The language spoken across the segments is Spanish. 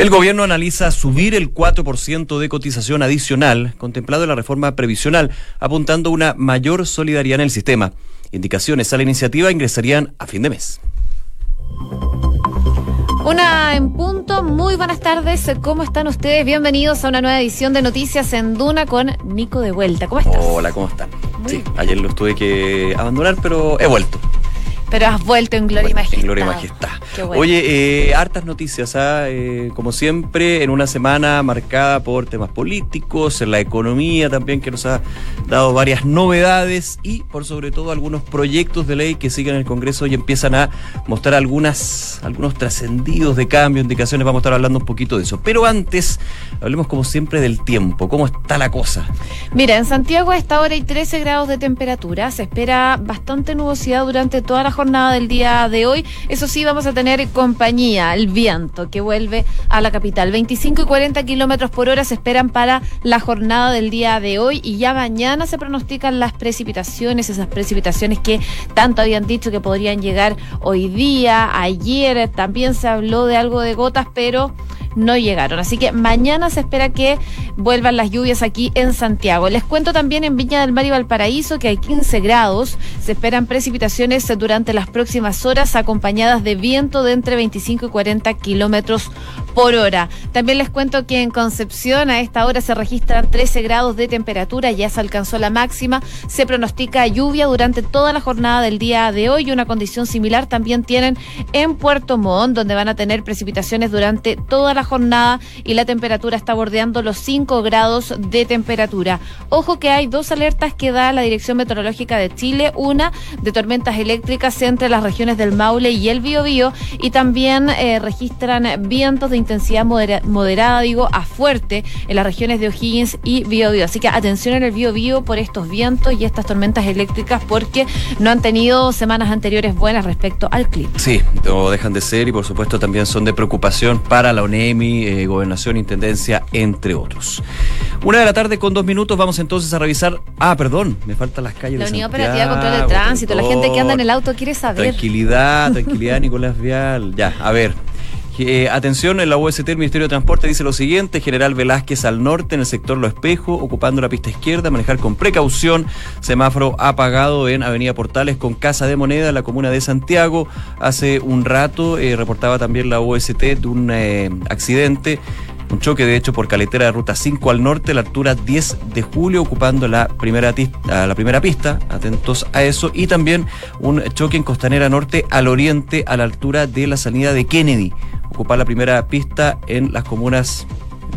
El gobierno analiza subir el 4% de cotización adicional contemplado en la reforma previsional, apuntando una mayor solidaridad en el sistema. Indicaciones a la iniciativa ingresarían a fin de mes. Una en punto, muy buenas tardes, ¿cómo están ustedes? Bienvenidos a una nueva edición de Noticias en Duna con Nico de vuelta. ¿Cómo estás? Hola, ¿cómo están? sí, ayer los tuve que abandonar, pero he vuelto. Pero has vuelto en gloria y majestad. En gloria y majestad. Oye, eh, hartas noticias, ¿ah? eh, como siempre, en una semana marcada por temas políticos, en la economía también, que nos ha dado varias novedades y, por sobre todo, algunos proyectos de ley que siguen en el Congreso y empiezan a mostrar algunas, algunos trascendidos de cambio, indicaciones. Vamos a estar hablando un poquito de eso. Pero antes, hablemos como siempre del tiempo. ¿Cómo está la cosa? Mira, en Santiago a esta hora hay 13 grados de temperatura. Se espera bastante nubosidad durante toda la jornada del día de hoy. Eso sí, vamos a tener compañía, el viento, que vuelve a la capital. 25 y 40 kilómetros por hora se esperan para la jornada del día de hoy y ya mañana se pronostican las precipitaciones, esas precipitaciones que tanto habían dicho que podrían llegar hoy día, ayer también se habló de algo de gotas, pero no llegaron. Así que mañana se espera que vuelvan las lluvias aquí en Santiago. Les cuento también en Viña del Mar y Valparaíso que hay 15 grados. Se esperan precipitaciones durante las próximas horas acompañadas de viento de entre 25 y 40 kilómetros por hora. También les cuento que en Concepción a esta hora se registran 13 grados de temperatura, ya se alcanzó la máxima. Se pronostica lluvia durante toda la jornada del día de hoy. Una condición similar también tienen en Puerto Montt, donde van a tener precipitaciones durante toda la jornada y la temperatura está bordeando los 5 grados de temperatura. Ojo que hay dos alertas que da la Dirección Meteorológica de Chile, una de tormentas eléctricas entre las regiones del Maule y el Biobío y también eh, registran vientos de intensidad moderada, digo, a fuerte en las regiones de O'Higgins y Biobío. Así que atención en el Biobío por estos vientos y estas tormentas eléctricas porque no han tenido semanas anteriores buenas respecto al clima. Sí, no dejan de ser y por supuesto también son de preocupación para la ONEMI, eh, Gobernación, Intendencia, entre otros. Una de la tarde con dos minutos vamos entonces a revisar. Ah, perdón, me faltan las calles. La Unión Operativa Control de Tránsito, la gente que anda en el auto quiere saber. Tranquilidad, tranquilidad, Nicolás Vial. Ya, a ver, eh, atención, en la UST el Ministerio de Transporte dice lo siguiente, General Velázquez al norte, en el sector Lo Espejo, ocupando la pista izquierda, manejar con precaución, semáforo apagado en Avenida Portales con Casa de Moneda, en la comuna de Santiago. Hace un rato eh, reportaba también la UST de un eh, accidente un choque, de hecho, por caletera de ruta 5 al norte, la altura 10 de julio, ocupando la primera, la primera pista. Atentos a eso. Y también un choque en Costanera Norte al oriente, a la altura de la salida de Kennedy. Ocupar la primera pista en las comunas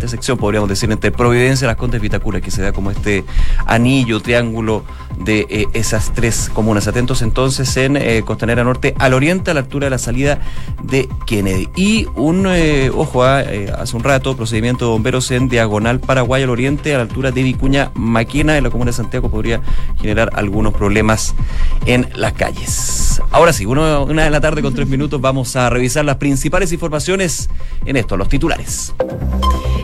sección podríamos decir, entre Providencia y las Condes Vitacura, que se da como este anillo, triángulo de eh, esas tres comunas. Atentos entonces en eh, Costanera Norte al oriente, a la altura de la salida de Kennedy. Y un, eh, ojo, ah, hace un rato, procedimiento de bomberos en Diagonal Paraguay al oriente, a la altura de Vicuña Maquina, en la comuna de Santiago, podría generar algunos problemas en las calles. Ahora sí, una de la tarde con tres minutos, vamos a revisar las principales informaciones en esto, los titulares.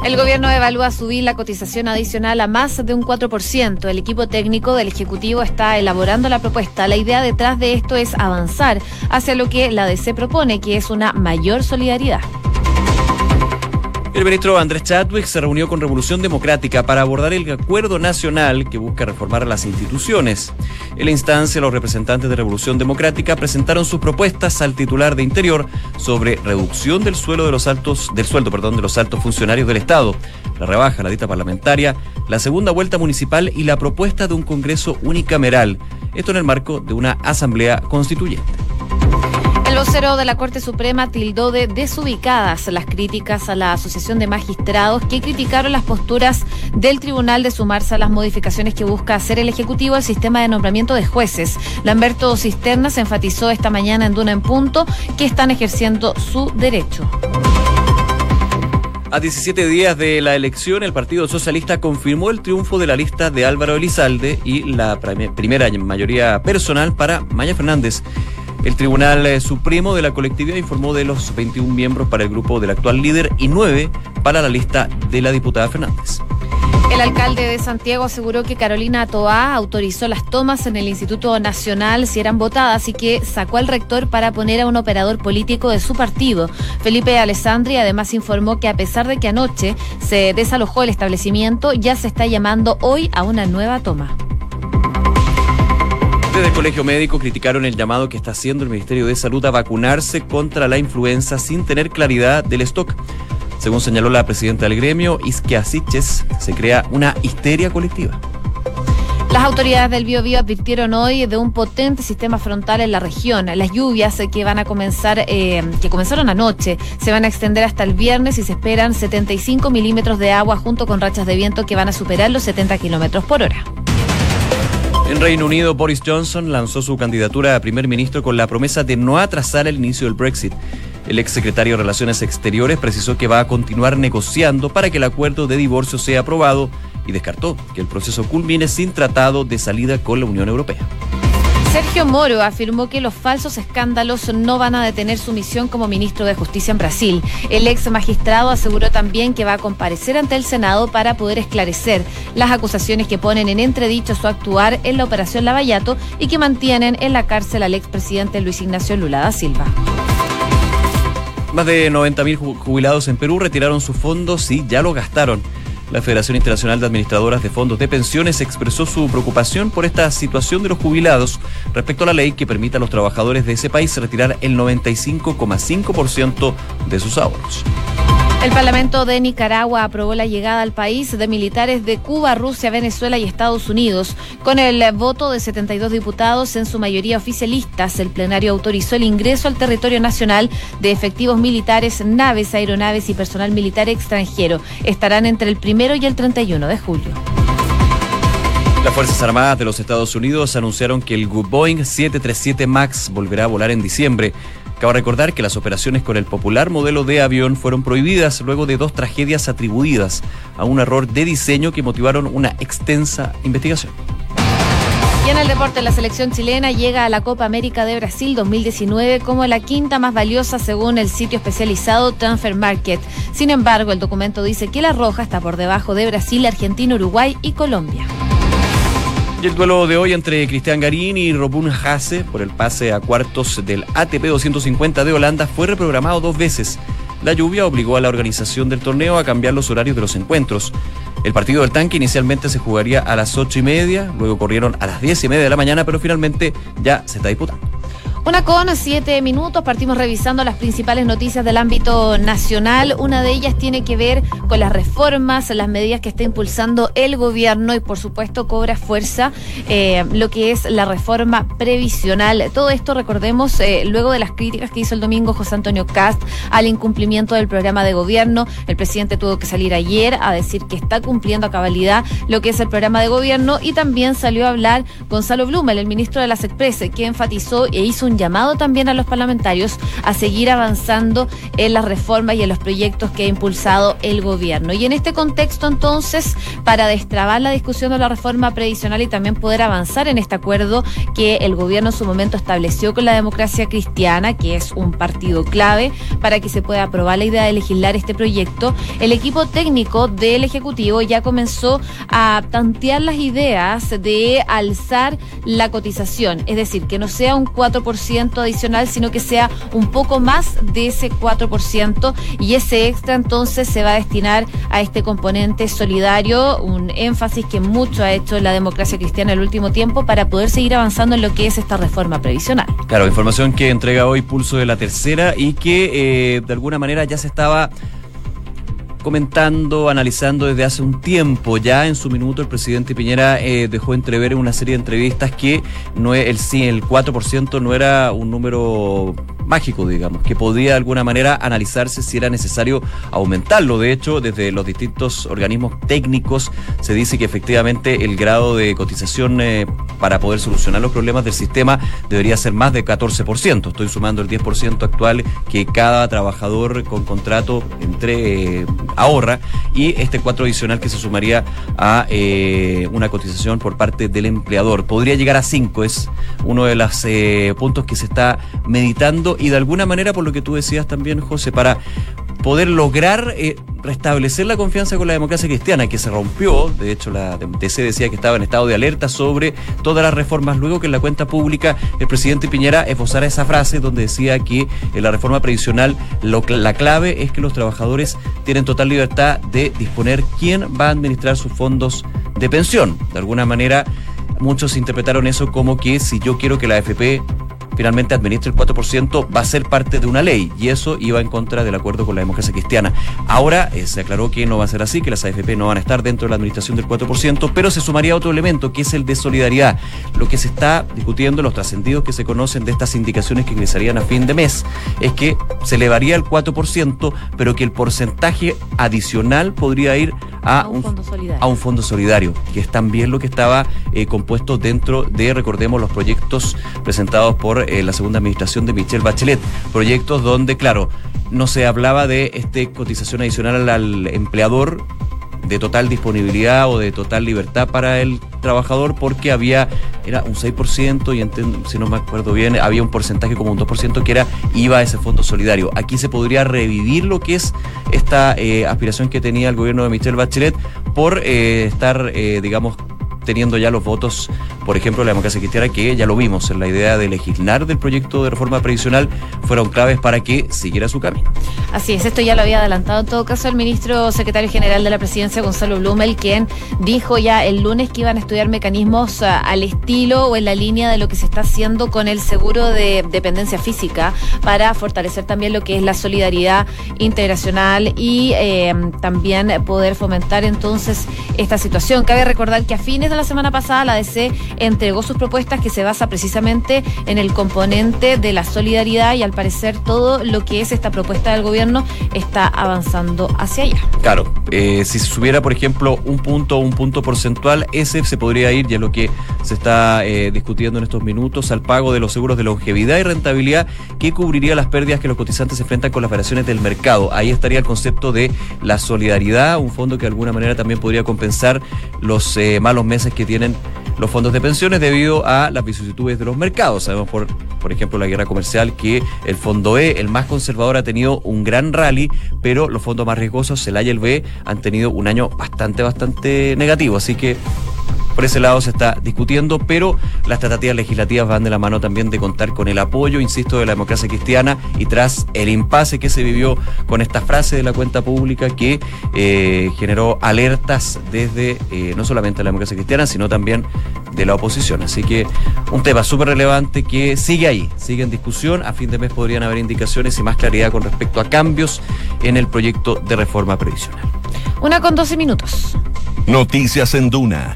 El gobierno evalúa subir la cotización adicional a más de un 4%. El equipo técnico del Ejecutivo está elaborando la propuesta. La idea detrás de esto es avanzar hacia lo que la DC propone, que es una mayor solidaridad. El ministro Andrés Chadwick se reunió con Revolución Democrática para abordar el acuerdo nacional que busca reformar las instituciones. En la instancia, los representantes de Revolución Democrática presentaron sus propuestas al titular de Interior sobre reducción del suelo de los altos, del sueldo, perdón, de los altos funcionarios del Estado, la rebaja, la dita parlamentaria, la segunda vuelta municipal y la propuesta de un Congreso unicameral. Esto en el marco de una asamblea constituyente vocero de la Corte Suprema tildó de desubicadas las críticas a la Asociación de Magistrados que criticaron las posturas del tribunal de sumarse a las modificaciones que busca hacer el Ejecutivo al sistema de nombramiento de jueces. Lamberto Cisterna se enfatizó esta mañana en Duna en Punto que están ejerciendo su derecho. A 17 días de la elección, el Partido Socialista confirmó el triunfo de la lista de Álvaro Elizalde y la primera mayoría personal para Maya Fernández. El Tribunal eh, Supremo de la colectividad informó de los 21 miembros para el grupo del actual líder y 9 para la lista de la diputada Fernández. El alcalde de Santiago aseguró que Carolina Toá autorizó las tomas en el Instituto Nacional si eran votadas y que sacó al rector para poner a un operador político de su partido. Felipe Alessandri además informó que a pesar de que anoche se desalojó el establecimiento, ya se está llamando hoy a una nueva toma. Desde el Colegio Médico criticaron el llamado que está haciendo el Ministerio de Salud a vacunarse contra la influenza sin tener claridad del stock. Según señaló la presidenta del gremio, Isquia Siches, se crea una histeria colectiva. Las autoridades del Biobío advirtieron hoy de un potente sistema frontal en la región. Las lluvias que van a comenzar, eh, que comenzaron anoche, se van a extender hasta el viernes y se esperan 75 milímetros de agua junto con rachas de viento que van a superar los 70 kilómetros por hora. En Reino Unido, Boris Johnson lanzó su candidatura a primer ministro con la promesa de no atrasar el inicio del Brexit. El exsecretario de Relaciones Exteriores precisó que va a continuar negociando para que el acuerdo de divorcio sea aprobado y descartó que el proceso culmine sin tratado de salida con la Unión Europea. Sergio Moro afirmó que los falsos escándalos no van a detener su misión como ministro de Justicia en Brasil. El ex magistrado aseguró también que va a comparecer ante el Senado para poder esclarecer las acusaciones que ponen en entredicho su actuar en la operación Lavallato y que mantienen en la cárcel al expresidente Luis Ignacio Lula da Silva. Más de 90.000 jubilados en Perú retiraron sus fondos y ya lo gastaron. La Federación Internacional de Administradoras de Fondos de Pensiones expresó su preocupación por esta situación de los jubilados respecto a la ley que permite a los trabajadores de ese país retirar el 95,5% de sus ahorros. El Parlamento de Nicaragua aprobó la llegada al país de militares de Cuba, Rusia, Venezuela y Estados Unidos. Con el voto de 72 diputados, en su mayoría oficialistas, el plenario autorizó el ingreso al territorio nacional de efectivos militares, naves, aeronaves y personal militar extranjero. Estarán entre el primero y el 31 de julio. Las Fuerzas Armadas de los Estados Unidos anunciaron que el Boeing 737 MAX volverá a volar en diciembre. Cabe recordar que las operaciones con el popular modelo de avión fueron prohibidas luego de dos tragedias atribuidas a un error de diseño que motivaron una extensa investigación. Y en el deporte, la selección chilena llega a la Copa América de Brasil 2019 como la quinta más valiosa según el sitio especializado Transfer Market. Sin embargo, el documento dice que la Roja está por debajo de Brasil, Argentina, Uruguay y Colombia. Y el duelo de hoy entre Cristian Garín y Robun Hasse por el pase a cuartos del ATP 250 de Holanda fue reprogramado dos veces. La lluvia obligó a la organización del torneo a cambiar los horarios de los encuentros. El partido del tanque inicialmente se jugaría a las ocho y media, luego corrieron a las diez y media de la mañana, pero finalmente ya se está disputando. Una con siete minutos, partimos revisando las principales noticias del ámbito nacional. Una de ellas tiene que ver con las reformas, las medidas que está impulsando el gobierno y por supuesto cobra fuerza eh, lo que es la reforma previsional. Todo esto, recordemos, eh, luego de las críticas que hizo el domingo José Antonio Cast al incumplimiento del programa de gobierno, el presidente tuvo que salir ayer a decir que está cumpliendo a cabalidad lo que es el programa de gobierno y también salió a hablar Gonzalo Blumel, el ministro de las Express, que enfatizó e hizo un llamado también a los parlamentarios a seguir avanzando en las reformas y en los proyectos que ha impulsado el gobierno. Y en este contexto, entonces, para destrabar la discusión de la reforma previsional y también poder avanzar en este acuerdo que el gobierno en su momento estableció con la democracia cristiana, que es un partido clave para que se pueda aprobar la idea de legislar este proyecto, el equipo técnico del Ejecutivo ya comenzó a tantear las ideas de alzar la cotización, es decir, que no sea un 4% adicional, sino que sea un poco más de ese 4% y ese extra entonces se va a destinar a este componente solidario, un énfasis que mucho ha hecho la democracia cristiana en el último tiempo para poder seguir avanzando en lo que es esta reforma previsional. Claro, información que entrega hoy Pulso de la Tercera y que eh, de alguna manera ya se estaba comentando, analizando desde hace un tiempo. Ya en su minuto el presidente Piñera eh, dejó entrever en una serie de entrevistas que no el, el 4% no era un número mágico, digamos, que podía de alguna manera analizarse si era necesario aumentarlo. De hecho, desde los distintos organismos técnicos se dice que efectivamente el grado de cotización eh, para poder solucionar los problemas del sistema debería ser más de 14%. Estoy sumando el 10% actual que cada trabajador con contrato entre eh, ahorra y este 4 adicional que se sumaría a eh, una cotización por parte del empleador. Podría llegar a 5, es uno de los puntos que se está meditando y de alguna manera, por lo que tú decías también, José, para poder lograr eh, restablecer la confianza con la democracia cristiana, que se rompió. De hecho, la DC decía que estaba en estado de alerta sobre todas las reformas. Luego que en la cuenta pública el presidente Piñera esbozara esa frase donde decía que en la reforma previsional la clave es que los trabajadores tienen total libertad de disponer quién va a administrar sus fondos de pensión. De alguna manera, muchos interpretaron eso como que si yo quiero que la AFP finalmente administre el 4%, va a ser parte de una ley y eso iba en contra del acuerdo con la democracia cristiana. Ahora eh, se aclaró que no va a ser así, que las AFP no van a estar dentro de la administración del 4%, pero se sumaría otro elemento que es el de solidaridad. Lo que se está discutiendo, los trascendidos que se conocen de estas indicaciones que ingresarían a fin de mes, es que se elevaría el 4%, pero que el porcentaje adicional podría ir a, un, fondo solidario. a un fondo solidario, que es también lo que estaba eh, compuesto dentro de, recordemos, los proyectos presentados por eh, la segunda administración de Michelle Bachelet. Proyectos donde, claro, no se hablaba de este cotización adicional al empleador de total disponibilidad o de total libertad para el trabajador porque había, era un 6% y si no me acuerdo bien, había un porcentaje como un 2% que era iba a ese fondo solidario. Aquí se podría revivir lo que es esta eh, aspiración que tenía el gobierno de Michelle Bachelet por eh, estar, digamos, teniendo ya los votos, por ejemplo, la democracia cristiana, que ya lo vimos en la idea de legislar del proyecto de reforma previsional, fueron claves para que siguiera su camino. Así es, esto ya lo había adelantado en todo caso el ministro secretario general de la presidencia, Gonzalo Blumel, quien dijo ya el lunes que iban a estudiar mecanismos ah, al estilo o en la línea de lo que se está haciendo con el seguro de dependencia física para fortalecer también lo que es la solidaridad integracional y eh, también poder fomentar entonces esta situación. Cabe recordar que a fines de la semana pasada la DC entregó sus propuestas que se basa precisamente en el componente de la solidaridad y al parecer todo lo que es esta propuesta del gobierno está avanzando hacia allá. Claro, eh, si se subiera por ejemplo un punto o un punto porcentual, ese se podría ir, ya lo que se está eh, discutiendo en estos minutos, al pago de los seguros de longevidad y rentabilidad que cubriría las pérdidas que los cotizantes se enfrentan con las variaciones del mercado. Ahí estaría el concepto de la solidaridad, un fondo que de alguna manera también podría compensar los eh, malos meses que tienen los fondos de pensiones debido a las vicisitudes de los mercados. Sabemos por, por ejemplo, la guerra comercial que el fondo E, el más conservador, ha tenido un gran rally, pero los fondos más riesgosos, el A y el B, han tenido un año bastante, bastante negativo. Así que por ese lado se está discutiendo, pero las tratativas legislativas van de la mano también de contar con el apoyo, insisto, de la democracia cristiana y tras el impasse que se vivió con esta frase de la cuenta pública que eh, generó alertas desde eh, no solamente la democracia cristiana, sino también de la oposición. Así que un tema súper relevante que sigue ahí, sigue en discusión. A fin de mes podrían haber indicaciones y más claridad con respecto a cambios en el proyecto de reforma previsional. Una con 12 minutos. Noticias en Duna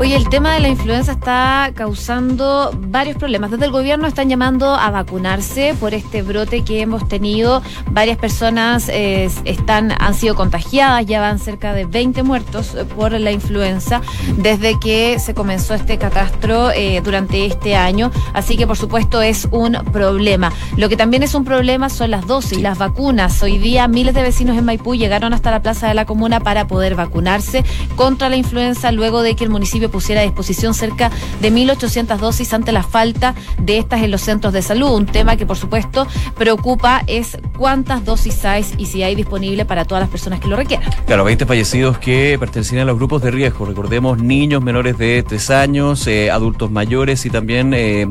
Oye, el tema de la influenza está causando varios problemas. Desde el gobierno están llamando a vacunarse por este brote que hemos tenido. Varias personas eh, están, han sido contagiadas, ya van cerca de 20 muertos por la influenza desde que se comenzó este catastro eh, durante este año. Así que, por supuesto, es un problema. Lo que también es un problema son las dosis, las vacunas. Hoy día miles de vecinos en Maipú llegaron hasta la plaza de la comuna para poder vacunarse contra la influenza luego de que el municipio pusiera a disposición cerca de 1.800 dosis ante la falta de estas en los centros de salud. Un tema que, por supuesto, preocupa es cuántas dosis hay y si hay disponible para todas las personas que lo requieran. Claro, 20 fallecidos que pertenecían a los grupos de riesgo. Recordemos niños menores de 3 años, eh, adultos mayores y también eh,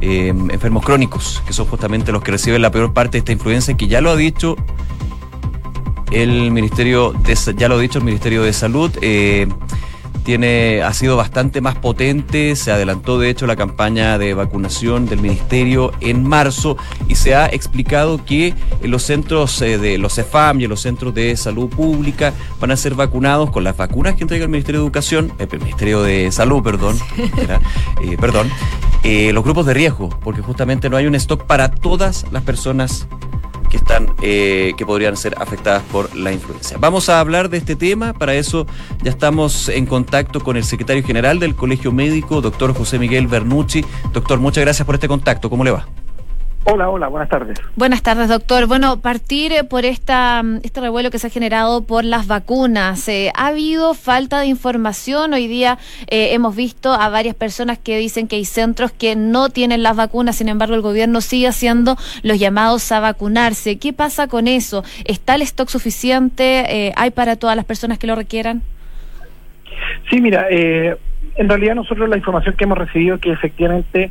eh, enfermos crónicos, que son justamente los que reciben la peor parte de esta influencia, que ya lo ha dicho el Ministerio de, ya lo ha dicho el Ministerio de Salud. Tiene, ha sido bastante más potente, se adelantó de hecho la campaña de vacunación del ministerio en marzo y se ha explicado que en los centros eh, de los CEFAM y en los centros de salud pública van a ser vacunados con las vacunas que entrega el Ministerio de Educación, eh, el Ministerio de Salud, perdón, eh, perdón, los grupos de riesgo, porque justamente no hay un stock para todas las personas que están eh, que podrían ser afectadas por la influencia. Vamos a hablar de este tema, para eso ya estamos en contacto con el secretario general del Colegio Médico, doctor José Miguel Bernucci. Doctor, muchas gracias por este contacto, ¿cómo le va? Hola, hola, buenas tardes. Buenas tardes, doctor. Bueno, partir eh, por esta, mm, este revuelo que se ha generado por las vacunas. Eh, ¿Ha habido falta de información? Hoy día eh, hemos visto a varias personas que dicen que hay centros que no tienen las vacunas, sin embargo el gobierno sigue haciendo los llamados a vacunarse. ¿Qué pasa con eso? ¿Está el stock suficiente? ¿Hay para todas las personas que lo requieran? Sí, mira, en realidad nosotros la información que hemos recibido es que efectivamente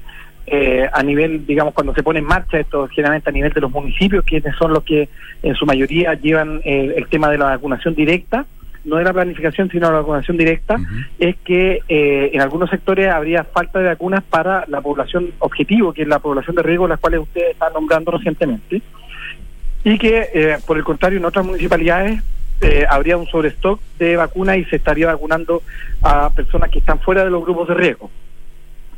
eh, a nivel, digamos, cuando se pone en marcha esto, generalmente a nivel de los municipios, quienes son los que en su mayoría llevan eh, el tema de la vacunación directa, no de la planificación, sino de la vacunación directa, es que eh, en algunos sectores habría falta de vacunas para la población objetivo, que es la población de riesgo, las cuales ustedes están nombrando recientemente, y que, por el contrario, en otras municipalidades habría un sobrestock de vacunas y se estaría vacunando a personas que están fuera de los grupos de riesgo.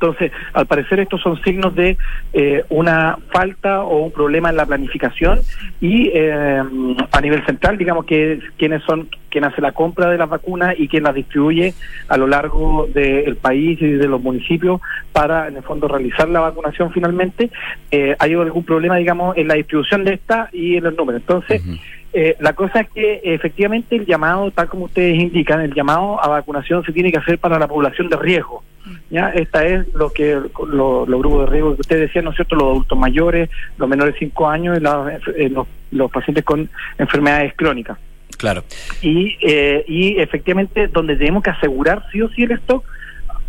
Entonces, al parecer estos son signos de eh, una falta o un problema en la planificación y eh, a nivel central, digamos que quienes son quien hace la compra de las vacunas y quien las distribuye a lo largo del país y de los municipios para, en el fondo, realizar la vacunación finalmente, eh, hay algún problema, digamos, en la distribución de esta y en los números. Entonces, la cosa es que efectivamente el llamado, tal como ustedes indican, el llamado a vacunación se tiene que hacer para la población de riesgo. ¿Ya? Esta es lo que los grupos de riesgo que usted decía, ¿no es cierto? Los adultos mayores, los menores de 5 años y eh, los, los pacientes con enfermedades crónicas. Claro. Y, eh, y efectivamente, donde tenemos que asegurar sí o sí el stock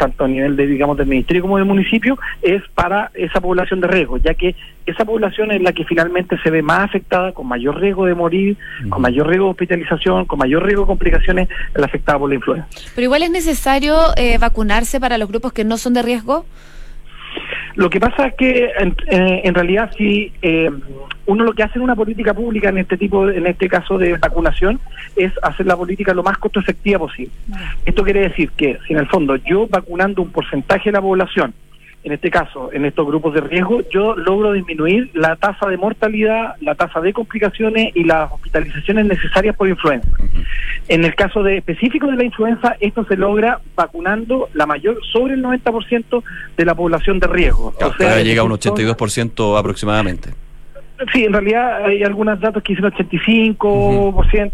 tanto a nivel de digamos del ministerio como del municipio es para esa población de riesgo ya que esa población es la que finalmente se ve más afectada con mayor riesgo de morir con mayor riesgo de hospitalización con mayor riesgo de complicaciones la afectada por la influenza. Pero igual es necesario eh, vacunarse para los grupos que no son de riesgo lo que pasa es que en, eh, realidad si eh, uno lo que hace en una política pública en este tipo, en este caso de vacunación, es hacer la política lo más costo efectiva posible. Esto quiere decir que si en el fondo yo vacunando un porcentaje de la población en este caso, en estos grupos de riesgo, yo logro disminuir la tasa de mortalidad, la tasa de complicaciones y las hospitalizaciones necesarias por influenza. En el caso de específico de la influenza, esto se logra vacunando la mayor, sobre el 90% de la población de riesgo. o sea, llega a un 82% aproximadamente. Sí, en realidad hay algunos datos que dicen 85%,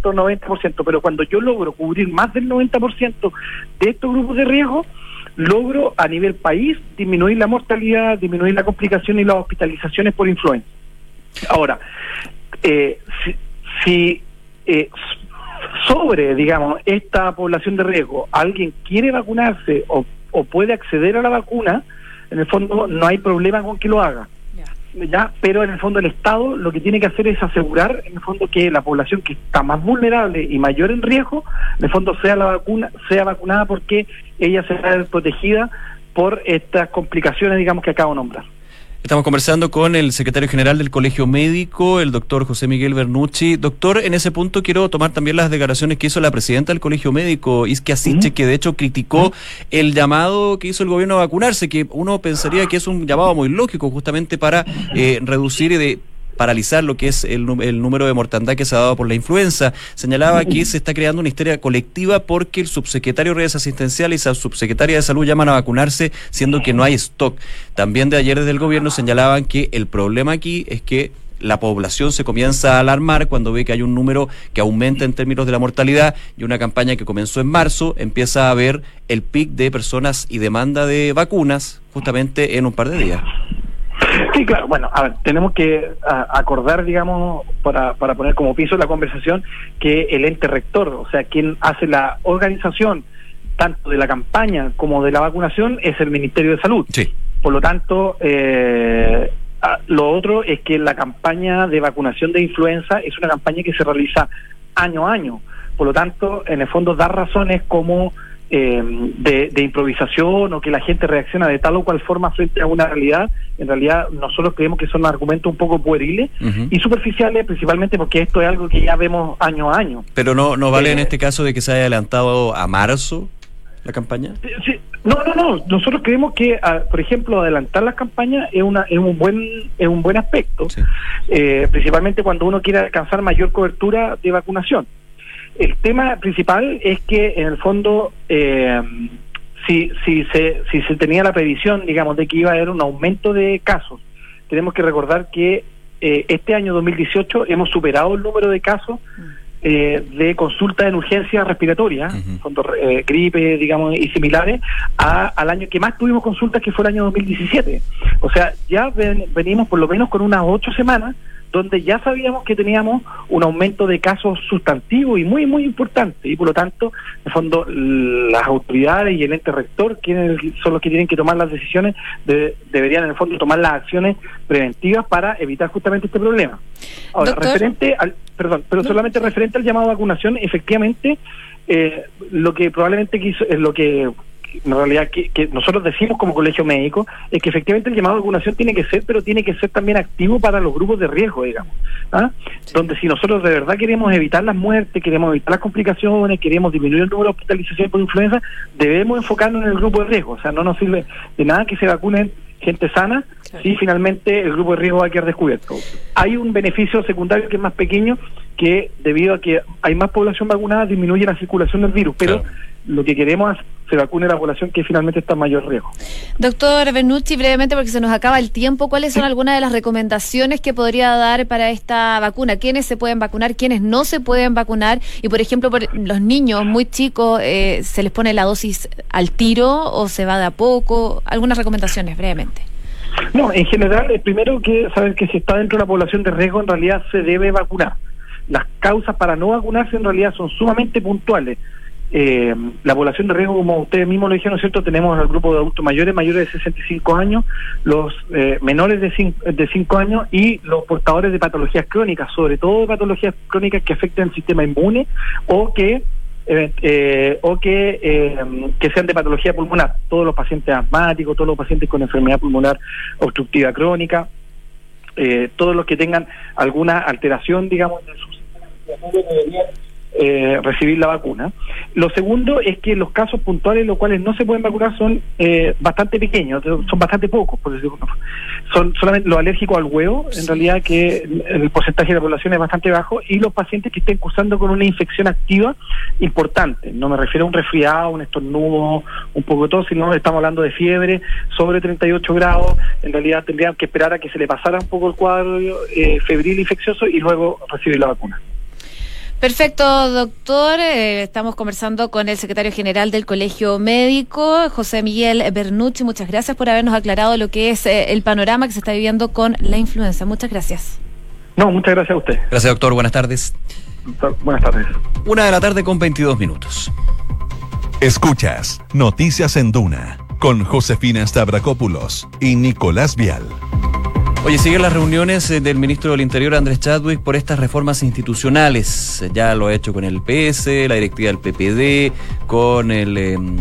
90%, pero cuando yo logro cubrir más del 90% de estos grupos de riesgo, logro a nivel país disminuir la mortalidad, disminuir la complicación y las hospitalizaciones por influenza. Ahora, eh, si, eh, sobre, digamos, esta población de riesgo alguien quiere vacunarse o, o puede acceder a la vacuna, en el fondo no hay problema con que lo haga ya, pero en el fondo el Estado lo que tiene que hacer es asegurar en el fondo que la población que está más vulnerable y mayor en riesgo, en el fondo sea la vacuna, sea vacunada porque ella será protegida por estas complicaciones, digamos, que acabo de nombrar. Estamos conversando con el secretario general del Colegio Médico, el doctor José Miguel Bernucci. Doctor, en ese punto quiero tomar también las declaraciones que hizo la presidenta del Colegio Médico, Isquia Siche, que de hecho criticó el llamado que hizo el gobierno a vacunarse, que uno pensaría que es un llamado muy lógico justamente para eh, reducir y de paralizar lo que es el, el, número de mortandad que se ha dado por la influenza. Señalaba que se está creando una histeria colectiva porque el subsecretario de redes asistenciales y la subsecretaria de salud llaman a vacunarse siendo que no hay stock. También de ayer desde el gobierno señalaban que el problema aquí es que la población se comienza a alarmar cuando ve que hay un número que aumenta en términos de la mortalidad y una campaña que comenzó en marzo empieza a ver el pic de personas y demanda de vacunas justamente en un par de días. Sí, claro. Bueno, a ver, tenemos que acordar, digamos, para, para poner como piso la conversación, que el ente rector, o sea, quien hace la organización tanto de la campaña como de la vacunación, es el Ministerio de Salud. Sí. Por lo tanto, eh, lo otro es que la campaña de vacunación de influenza es una campaña que se realiza año a año. Por lo tanto, en el fondo da razones como eh, de, improvisación o que la gente reacciona de tal o cual forma frente a una realidad, en realidad nosotros creemos que son argumentos un poco pueriles y superficiales, principalmente porque esto es algo que ya vemos año a año. Pero no, no vale en eh, este caso de que se haya adelantado a marzo la campaña. no, no, no. Nosotros creemos que, por ejemplo, adelantar las campañas es una es un buen es un buen aspecto, eh, principalmente cuando uno quiere alcanzar mayor cobertura de vacunación. El tema principal es que, en el fondo, eh, si, si, se, si se tenía la previsión, digamos, de que iba a haber un aumento de casos tenemos que recordar que eh, este año 2018 hemos superado el número de casos eh, de consulta en urgencia respiratoria, uh gripe, digamos, y similares, al año que más tuvimos consultas, que fue el año 2017. O sea, ya venimos por lo menos con unas ocho semanas donde ya sabíamos que teníamos un aumento de casos sustantivos y muy, muy importante. Y por lo tanto, en el fondo, las autoridades y el ente rector, quienes son los que tienen que tomar las decisiones, deberían en el fondo tomar las acciones preventivas para evitar justamente este problema. Ahora, referente al, perdón, pero solamente referente al llamado a vacunación, efectivamente, eh, lo que probablemente quiso, es lo que en realidad que, nosotros decimos como colegio médico es que efectivamente el llamado a vacunación tiene que ser, pero tiene que ser también activo para los grupos de riesgo, digamos. ¿ah? Donde si nosotros de verdad queremos evitar las muertes, queremos evitar las complicaciones, queremos disminuir el número de hospitalizaciones por influenza, debemos enfocarnos en el grupo de riesgo. O sea, no nos sirve de nada que se vacunen gente sana si finalmente el grupo de riesgo va a quedar descubierto. Hay un beneficio secundario que es más pequeño que debido a que hay más población vacunada disminuye la circulación del virus, pero lo que queremos es se vacune la población que finalmente está en mayor riesgo. Doctor Bernucci, brevemente porque se nos acaba el tiempo, ¿cuáles son algunas de las recomendaciones que podría dar para esta vacuna? ¿Quiénes se pueden vacunar? ¿Quiénes no se pueden vacunar? Y por ejemplo, por los niños muy chicos, eh, ¿se les pone la dosis al tiro o se va de a poco? Algunas recomendaciones brevemente. No, en general, el primero que saber que si está dentro de la población de riesgo, en realidad se debe vacunar. Las causas para no vacunarse en realidad son sumamente puntuales eh, la población de riesgo, como ustedes mismos lo dijeron, ¿cierto? Tenemos el grupo de adultos mayores, mayores de 65 años, los eh, menores de 5, de 5 años y los portadores de patologías crónicas, sobre todo patologías crónicas que afecten el sistema inmune o que eh, eh o que, eh, que sean de patología pulmonar, todos los pacientes asmáticos, todos los pacientes con enfermedad pulmonar obstructiva crónica, eh, todos los que tengan alguna alteración, digamos, de su sistema eh, recibir la vacuna. Lo segundo es que los casos puntuales los cuales no se pueden vacunar son eh, bastante pequeños, son bastante pocos, por decirlo Son solamente los alérgicos al huevo, en realidad que el porcentaje de la población es bastante bajo, y los pacientes que estén cursando con una infección activa importante. No me refiero a un resfriado, un estornudo, un poco de tos, sino estamos hablando de fiebre sobre 38 grados. En realidad tendrían que esperar a que se le pasara un poco el cuadro eh, febril infeccioso y luego recibir la vacuna. Perfecto, doctor. Eh, estamos conversando con el secretario general del Colegio Médico, José Miguel Bernucci. Muchas gracias por habernos aclarado lo que es eh, el panorama que se está viviendo con la influenza. Muchas gracias. No, muchas gracias a usted. Gracias, doctor. Buenas tardes. Buenas tardes. Una de la tarde con 22 minutos. Escuchas Noticias en Duna con Josefina Stavrakopoulos y Nicolás Vial. Oye, siguen las reuniones eh, del ministro del Interior, Andrés Chadwick, por estas reformas institucionales. Ya lo ha hecho con el PS, la directiva del PPD, con el... Em,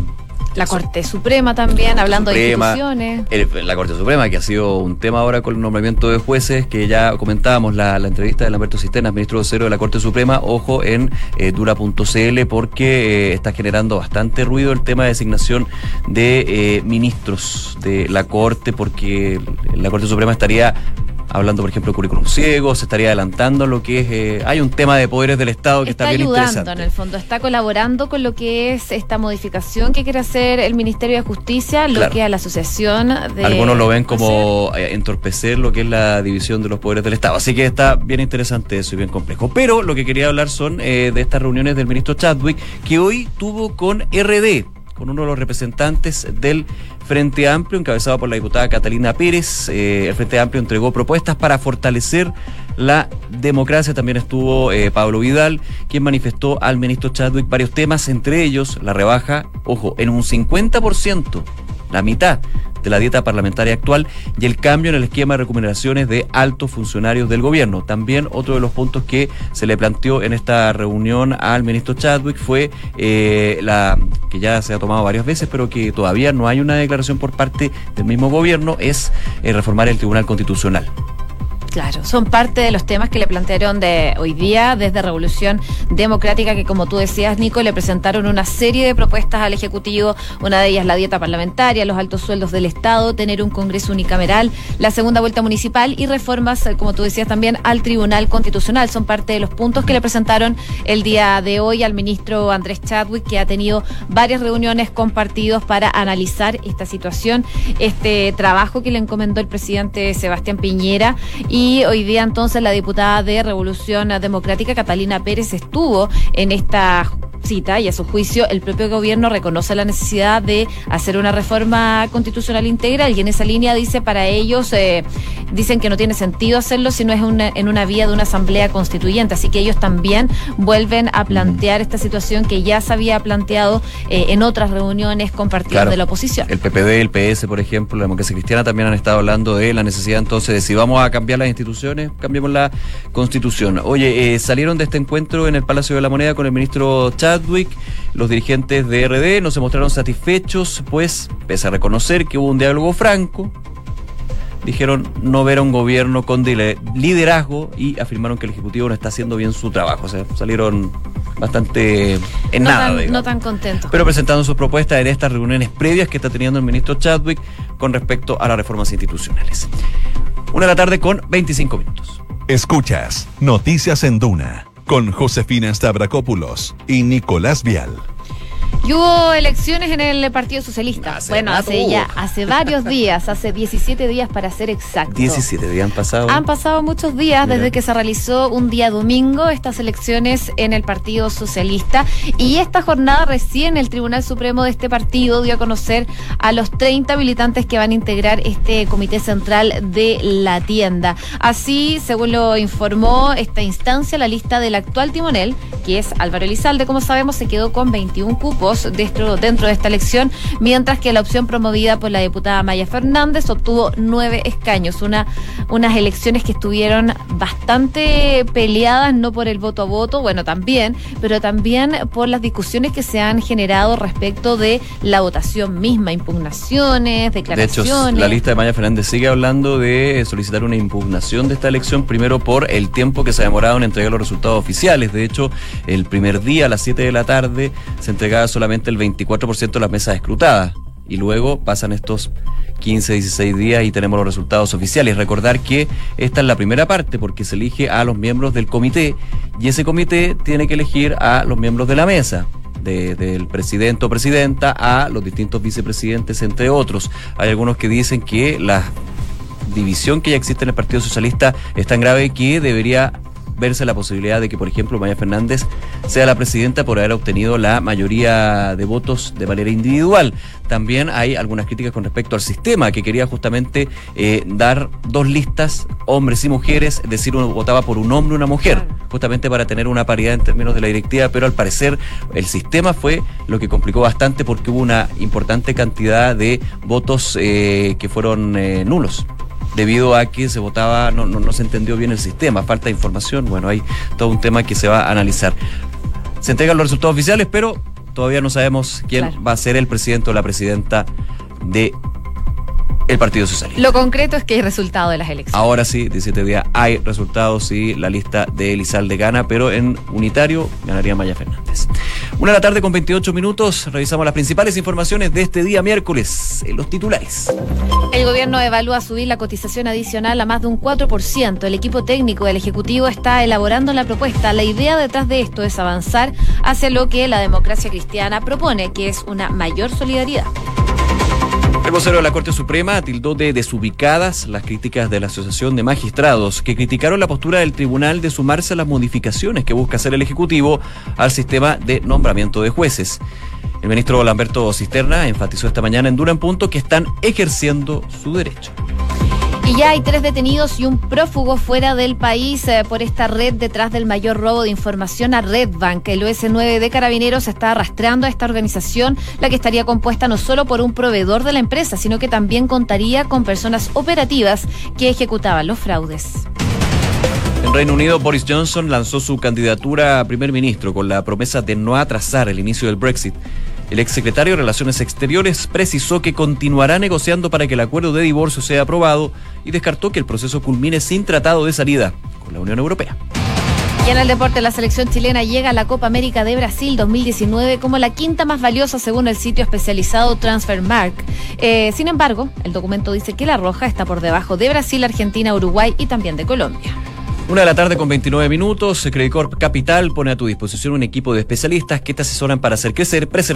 la Corte Suprema también, hablando de instituciones. la Corte Suprema, que ha sido un tema ahora con el nombramiento de jueces, que ya comentábamos la, entrevista de Lamberto Cisternas, ministro cero de la Corte Suprema, ojo en eh, dura.cl, porque eh, está generando bastante ruido el tema de designación de eh, ministros de la Corte, porque la Corte Suprema estaría hablando, por ejemplo, de currículum ciego, se estaría adelantando lo que es. Eh, hay un tema de poderes del Estado que está, bien ayudando, en el fondo, está colaborando con lo que es esta modificación que quiere hacer el Ministerio de Justicia, lo que a la asociación de. Algunos lo ven como eh, entorpecer lo que es la división de los poderes del Estado. Así que está bien interesante eso y bien complejo. Pero lo que quería hablar son eh, de estas reuniones del ministro Chadwick, que hoy tuvo con RD, con uno de los representantes del Frente Amplio, encabezado por la diputada Catalina Pérez. Eh, el Frente Amplio entregó propuestas para fortalecer la democracia. También estuvo eh, Pablo Vidal, quien manifestó al ministro Chadwick varios temas, entre ellos la rebaja, ojo, en un 50%, la mitad de la dieta parlamentaria actual y el cambio en el esquema de remuneraciones de altos funcionarios del gobierno. También otro de los puntos que se le planteó en esta reunión al ministro Chadwick fue eh, la que ya se ha tomado varias veces, pero que todavía no hay una declaración por parte del mismo gobierno, es eh, reformar el Tribunal Constitucional. Claro, son parte de los temas que le plantearon de hoy día desde Revolución Democrática, que como tú decías, Nico, le presentaron una serie de propuestas al Ejecutivo, una de ellas la dieta parlamentaria, los altos sueldos del Estado, tener un Congreso unicameral, la segunda vuelta municipal y reformas, eh, como tú decías también, al Tribunal Constitucional. Son parte de los puntos que le presentaron el día de hoy al ministro Andrés Chadwick, que ha tenido varias reuniones con partidos para analizar esta situación, este trabajo que le encomendó el presidente Sebastián Piñera y y hoy día entonces la diputada de Revolución Democrática, Catalina Pérez, estuvo en esta cita y a su juicio el propio gobierno reconoce la necesidad de hacer una reforma constitucional integral. Y en esa línea dice para ellos eh, dicen que no tiene sentido hacerlo si no es una, en una vía de una asamblea constituyente así que ellos también vuelven a plantear esta situación que ya se había planteado eh, en otras reuniones con partidos de la oposición. El PPD el PS por ejemplo la democracia cristiana también han estado hablando de la necesidad entonces de si vamos a cambiar las instituciones cambiemos la constitución oye eh, salieron de este encuentro en el Palacio de la Moneda con el ministro Chad los dirigentes de RD no se mostraron satisfechos, pues, pese a reconocer que hubo un diálogo franco, dijeron no ver a un gobierno con liderazgo y afirmaron que el Ejecutivo no está haciendo bien su trabajo. O sea, salieron bastante en nada. no tan contentos. Pero presentando sus propuestas en estas reuniones previas que está teniendo el ministro Chadwick con respecto a las reformas institucionales. Una de la tarde con 25 minutos. Escuchas Noticias en Duna con Josefina Stavrakopoulos y Nicolás Vial. Y hubo elecciones en el Partido Socialista. bueno, hace ya, hace varios días, hace 17 días para ser exacto. 17 días han pasado. Han pasado muchos días desde que se realizó un día domingo estas elecciones en el Partido Socialista. Y esta jornada recién el Tribunal Supremo de este partido dio a conocer a los 30 militantes que van a integrar este Comité Central de la tienda. Así, según lo informó esta instancia, la lista del actual timonel, que es Álvaro Elizalde, como sabemos, se quedó con 21 cupos dentro, dentro de esta elección, mientras que la opción promovida por la diputada Maya Fernández obtuvo nueve escaños, una, unas elecciones que estuvieron bastante peleadas, no por el voto a voto, bueno, también, pero también por las discusiones que se han generado respecto de la votación misma, impugnaciones, declaraciones. De hecho, la lista de Maya Fernández sigue hablando de solicitar una impugnación de esta elección, primero por el tiempo que se ha demorado en entregar los resultados oficiales. De hecho, el primer día a las 7 de la tarde se entregaba solamente el 24% de las mesas escrutadas. Y luego pasan estos 15, 16 días y tenemos los resultados oficiales. Recordar que esta es la primera parte porque se elige a los miembros del comité y ese comité tiene que elegir a los miembros de la mesa. del presidente o presidenta a los distintos vicepresidentes, entre otros. Hay algunos que dicen que la división que ya existe en el Partido Socialista es tan grave que debería verse la posibilidad de que, por ejemplo, Maya Fernández sea la presidenta por haber obtenido la mayoría de votos de manera individual. También hay algunas críticas con respecto al sistema, que quería justamente eh, dar dos listas, hombres y mujeres, es decir, uno votaba por un hombre y una mujer, justamente para tener una paridad en términos de la directiva, pero al parecer el sistema fue lo que complicó bastante porque hubo una importante cantidad de votos eh, que fueron eh, nulos debido a que se votaba, no, no, se entendió bien el sistema, falta de información, bueno, hay todo un tema que se va a analizar. Se entregan los resultados oficiales, pero todavía no sabemos quién va a ser el presidente o la presidenta de el Partido Socialista. Lo concreto es que hay resultado de las elecciones. Ahora sí, 17 días hay resultados y la lista de Elizalde gana, pero en unitario ganaría Maya Fernández. Una de la tarde con 28 minutos, revisamos las principales informaciones de este día miércoles en los titulares. El gobierno evalúa subir la cotización adicional a más de un 4%. El equipo técnico del Ejecutivo está elaborando la propuesta. La idea detrás de esto es avanzar hacia lo que la democracia cristiana propone, que es una mayor solidaridad. El vocero de la Corte Suprema tildó de desubicadas las críticas de la Asociación de Magistrados, que criticaron la postura del tribunal de sumarse a las modificaciones que busca hacer el Ejecutivo al sistema de nombramiento de jueces. El ministro Lamberto Cisterna enfatizó esta mañana en Dura Punto que están ejerciendo su derecho. Y ya hay tres detenidos y un prófugo fuera del país eh, por esta red detrás del mayor robo de información a Redbank. El OS9 de Carabineros está arrastrando a esta organización, la que estaría compuesta no solo por un proveedor de la empresa, sino que también contaría con personas operativas que ejecutaban los fraudes. En Reino Unido, Boris Johnson lanzó su candidatura a primer ministro con la promesa de no atrasar el inicio del Brexit. El exsecretario de Relaciones Exteriores precisó que continuará negociando para que el acuerdo de divorcio sea aprobado y descartó que el proceso culmine sin tratado de salida con la Unión Europea. Y en el deporte, la selección chilena llega a la Copa América de Brasil 2019 como la quinta más valiosa según el sitio especializado Transfermark. Eh, sin embargo, el documento dice que la Roja está por debajo de Brasil, Argentina, Uruguay y también de Colombia. Una de la tarde con 29 minutos, Credit Corp Capital pone a tu disposición un equipo de especialistas que te asesoran para hacer crecer, preservar